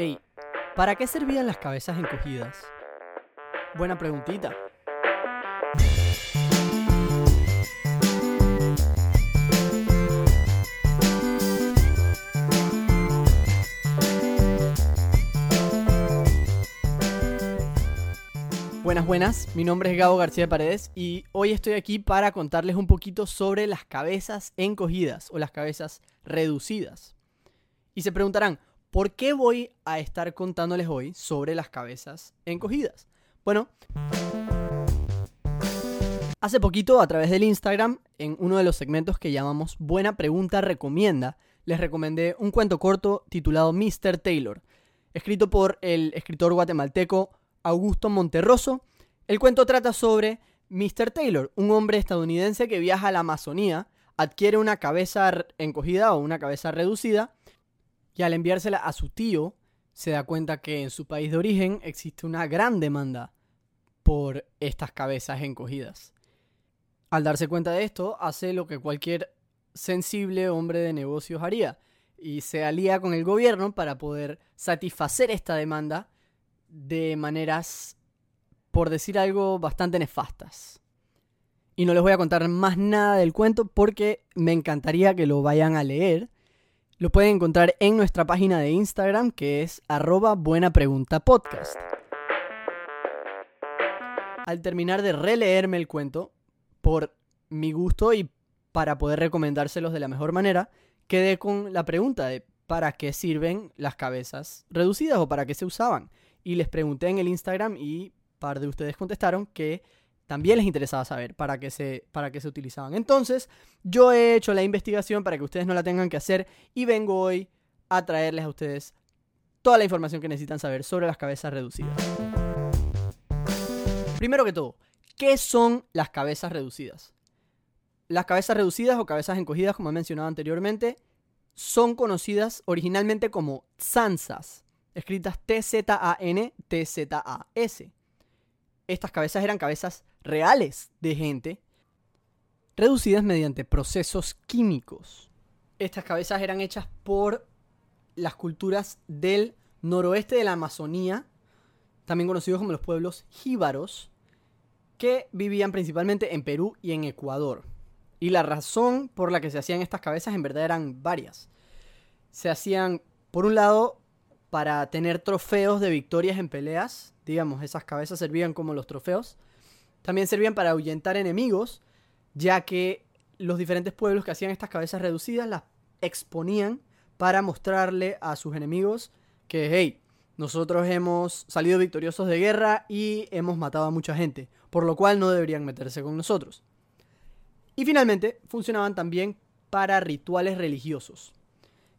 Ey, ¿para qué servían las cabezas encogidas? Buena preguntita. Buenas, buenas, mi nombre es Gabo García de Paredes y hoy estoy aquí para contarles un poquito sobre las cabezas encogidas o las cabezas reducidas. Y se preguntarán, ¿por qué voy a estar contándoles hoy sobre las cabezas encogidas? Bueno, hace poquito a través del Instagram, en uno de los segmentos que llamamos Buena Pregunta Recomienda, les recomendé un cuento corto titulado Mr. Taylor, escrito por el escritor guatemalteco Augusto Monterroso. El cuento trata sobre Mr. Taylor, un hombre estadounidense que viaja a la Amazonía, adquiere una cabeza encogida o una cabeza reducida y al enviársela a su tío se da cuenta que en su país de origen existe una gran demanda por estas cabezas encogidas. Al darse cuenta de esto, hace lo que cualquier sensible hombre de negocios haría y se alía con el gobierno para poder satisfacer esta demanda de maneras, por decir algo, bastante nefastas. Y no les voy a contar más nada del cuento porque me encantaría que lo vayan a leer. Lo pueden encontrar en nuestra página de Instagram que es arroba buena pregunta podcast. Al terminar de releerme el cuento, por mi gusto y para poder recomendárselos de la mejor manera, quedé con la pregunta de ¿para qué sirven las cabezas reducidas o para qué se usaban? y les pregunté en el Instagram y par de ustedes contestaron que también les interesaba saber para qué se, para qué se utilizaban. Entonces, yo he hecho la investigación para que ustedes no la tengan que hacer y vengo hoy a traerles a ustedes toda la información que necesitan saber sobre las cabezas reducidas. Primero que todo, ¿qué son las cabezas reducidas? Las cabezas reducidas o cabezas encogidas, como he mencionado anteriormente, son conocidas originalmente como zanzas escritas T-Z-A-N-T-Z-A-S. Estas cabezas eran cabezas reales de gente, reducidas mediante procesos químicos. Estas cabezas eran hechas por las culturas del noroeste de la Amazonía, también conocidos como los pueblos jíbaros, que vivían principalmente en Perú y en Ecuador. Y la razón por la que se hacían estas cabezas en verdad eran varias. Se hacían, por un lado, para tener trofeos de victorias en peleas. Digamos, esas cabezas servían como los trofeos. También servían para ahuyentar enemigos, ya que los diferentes pueblos que hacían estas cabezas reducidas las exponían para mostrarle a sus enemigos que, hey, nosotros hemos salido victoriosos de guerra y hemos matado a mucha gente, por lo cual no deberían meterse con nosotros. Y finalmente, funcionaban también para rituales religiosos.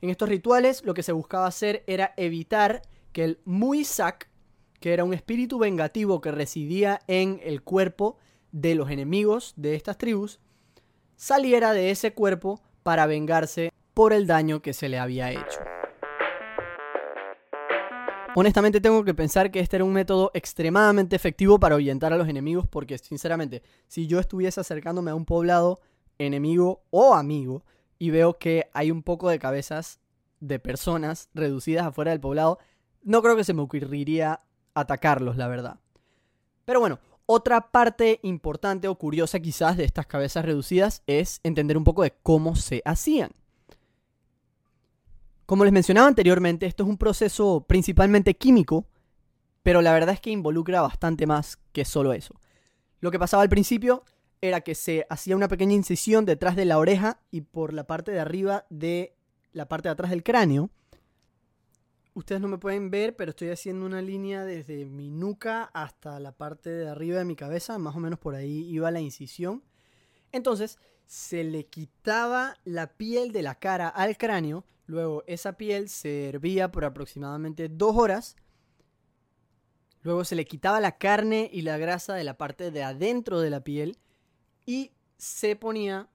En estos rituales lo que se buscaba hacer era evitar que el Muisak, que era un espíritu vengativo que residía en el cuerpo de los enemigos de estas tribus, saliera de ese cuerpo para vengarse por el daño que se le había hecho. Honestamente tengo que pensar que este era un método extremadamente efectivo para ahuyentar a los enemigos porque sinceramente, si yo estuviese acercándome a un poblado enemigo o amigo, y veo que hay un poco de cabezas de personas reducidas afuera del poblado, no creo que se me ocurriría atacarlos, la verdad. Pero bueno, otra parte importante o curiosa quizás de estas cabezas reducidas es entender un poco de cómo se hacían. Como les mencionaba anteriormente, esto es un proceso principalmente químico, pero la verdad es que involucra bastante más que solo eso. Lo que pasaba al principio era que se hacía una pequeña incisión detrás de la oreja y por la parte de arriba de la parte de atrás del cráneo. Ustedes no me pueden ver, pero estoy haciendo una línea desde mi nuca hasta la parte de arriba de mi cabeza, más o menos por ahí iba la incisión. Entonces, se le quitaba la piel de la cara al cráneo, luego esa piel se hervía por aproximadamente dos horas, luego se le quitaba la carne y la grasa de la parte de adentro de la piel, y se ponía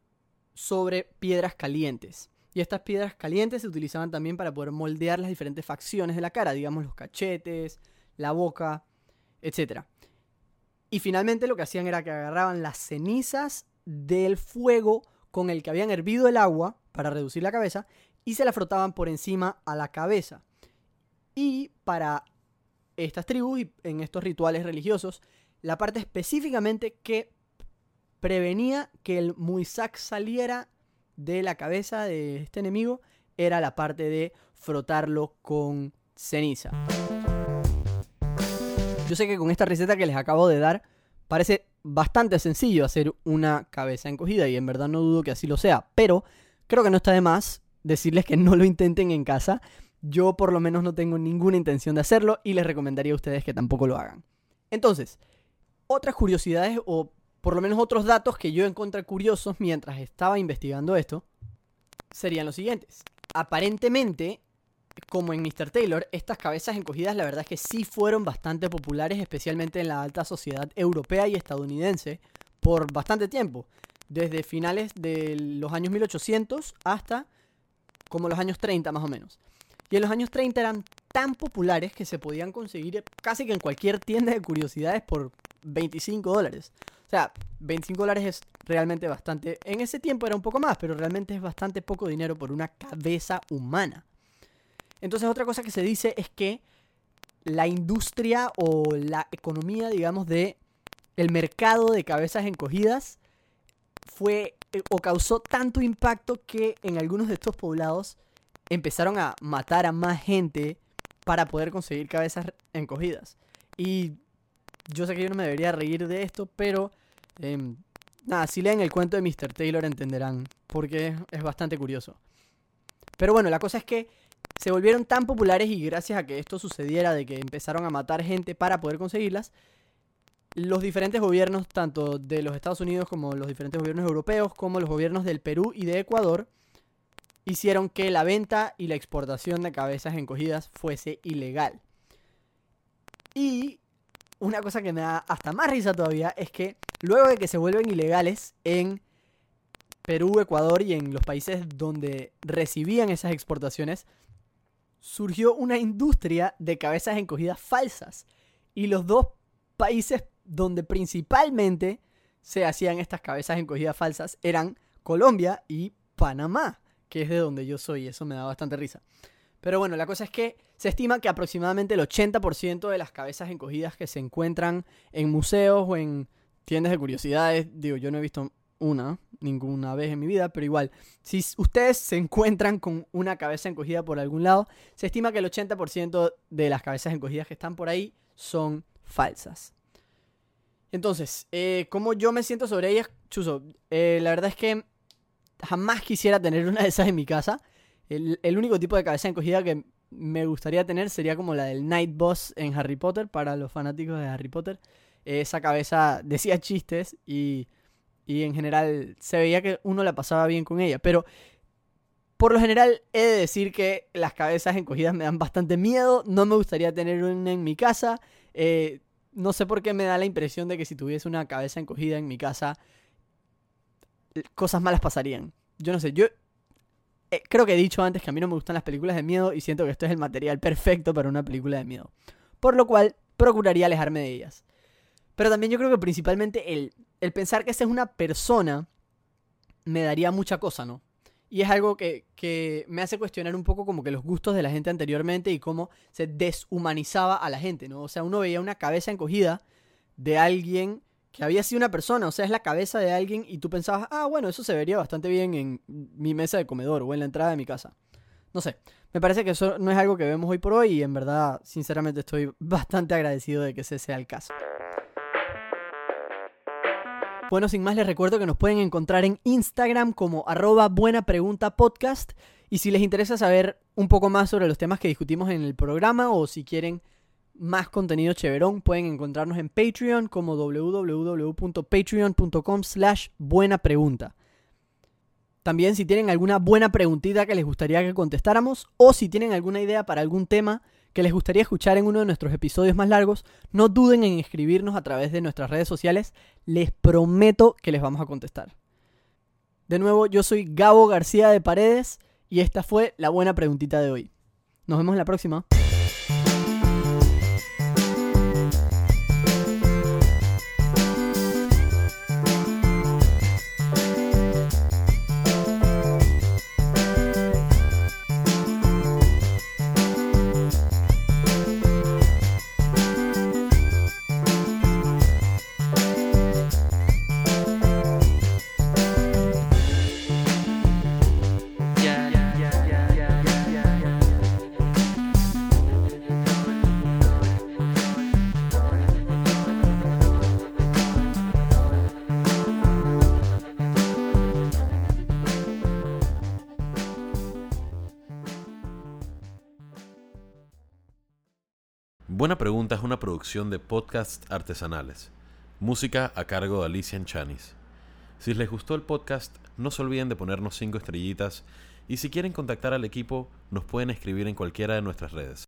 sobre piedras calientes. Y estas piedras calientes se utilizaban también para poder moldear las diferentes facciones de la cara, digamos los cachetes, la boca, etc. Y finalmente lo que hacían era que agarraban las cenizas del fuego con el que habían hervido el agua para reducir la cabeza y se la frotaban por encima a la cabeza. Y para estas tribus y en estos rituales religiosos, la parte específicamente que prevenía que el Muisak saliera de la cabeza de este enemigo era la parte de frotarlo con ceniza. Yo sé que con esta receta que les acabo de dar parece bastante sencillo hacer una cabeza encogida y en verdad no dudo que así lo sea, pero creo que no está de más decirles que no lo intenten en casa. Yo por lo menos no tengo ninguna intención de hacerlo y les recomendaría a ustedes que tampoco lo hagan. Entonces, otras curiosidades o por lo menos otros datos que yo encontré curiosos mientras estaba investigando esto serían los siguientes. Aparentemente, como en Mr. Taylor, estas cabezas encogidas la verdad es que sí fueron bastante populares, especialmente en la alta sociedad europea y estadounidense, por bastante tiempo, desde finales de los años 1800 hasta como los años 30 más o menos. Y en los años 30 eran tan populares que se podían conseguir casi que en cualquier tienda de curiosidades por 25 dólares. Sea, 25 dólares es realmente bastante. En ese tiempo era un poco más, pero realmente es bastante poco dinero por una cabeza humana. Entonces otra cosa que se dice es que la industria o la economía, digamos, de el mercado de cabezas encogidas fue eh, o causó tanto impacto que en algunos de estos poblados empezaron a matar a más gente para poder conseguir cabezas encogidas. Y yo sé que yo no me debería reír de esto, pero em, nada, si leen el cuento de Mr. Taylor entenderán, porque es bastante curioso. Pero bueno, la cosa es que se volvieron tan populares y gracias a que esto sucediera, de que empezaron a matar gente para poder conseguirlas, los diferentes gobiernos, tanto de los Estados Unidos como los diferentes gobiernos europeos, como los gobiernos del Perú y de Ecuador, hicieron que la venta y la exportación de cabezas encogidas fuese ilegal. Y una cosa que me da hasta más risa todavía es que luego de que se vuelven ilegales en Perú, Ecuador y en los países donde recibían esas exportaciones, surgió una industria de cabezas encogidas falsas. Y los dos países donde principalmente se hacían estas cabezas encogidas falsas eran Colombia y Panamá, que es de donde yo soy. Eso me da bastante risa. Pero bueno, la cosa es que se estima que aproximadamente el 80% de las cabezas encogidas que se encuentran en museos o en tiendas de curiosidades, digo, yo no he visto una, ninguna vez en mi vida, pero igual, si ustedes se encuentran con una cabeza encogida por algún lado, se estima que el 80% de las cabezas encogidas que están por ahí son falsas. Entonces, eh, ¿cómo yo me siento sobre ellas? Chuso, eh, la verdad es que jamás quisiera tener una de esas en mi casa. El, único tipo de cabeza encogida que me gustaría tener sería como la del Night Boss en Harry Potter, para los fanáticos de Harry Potter. Esa cabeza decía chistes y y en general se veía que uno la pasaba bien con ella. Pero por lo general he de decir que las cabezas encogidas me dan bastante miedo. No me gustaría tener una en mi casa. Eh, no sé por qué me da la impresión de que si tuviese una cabeza encogida en mi casa, cosas malas pasarían. Yo no sé, yo eh, creo que he dicho antes que a mí no me gustan las películas de miedo y siento que esto es el material perfecto para una película de miedo. Por lo cual, procuraría alejarme de ellas. Pero también yo creo que principalmente el, el pensar que esa es una persona me daría mucha cosa, ¿no? Y es algo que, que, me hace cuestionar un poco como que los gustos de la gente anteriormente y cómo se deshumanizaba a la gente, ¿no? O sea, uno veía una cabeza encogida de alguien que había sido una persona, o sea, es la cabeza de alguien y tú pensabas, ah, bueno, eso se vería bastante bien en mi mesa de comedor o en la entrada de mi casa. No sé, me parece que eso no es algo que vemos hoy por hoy y en verdad, sinceramente, estoy bastante agradecido de que ese sea el caso. Bueno, sin más les recuerdo que nos pueden encontrar en Instagram como arroba buena pregunta podcast. Y si les interesa saber un poco más sobre los temas que discutimos en el programa o si quieren más contenido chéverón, pueden encontrarnos en Patreon como www.patreon.com slash buena pregunta. También si tienen alguna buena preguntita que les gustaría que contestáramos o si tienen alguna idea para algún tema que les gustaría escuchar en uno de nuestros episodios más largos, no duden en escribirnos a través de nuestras redes sociales. Les prometo que les vamos a contestar. De nuevo, yo soy Gabo García de Paredes y esta fue la buena preguntita de hoy. Nos vemos en la próxima. Buena Pregunta es una producción de podcasts artesanales. Música a cargo de Alicia Chanis. Si les gustó el podcast, no se olviden de ponernos 5 estrellitas y si quieren contactar al equipo, nos pueden escribir en cualquiera de nuestras redes.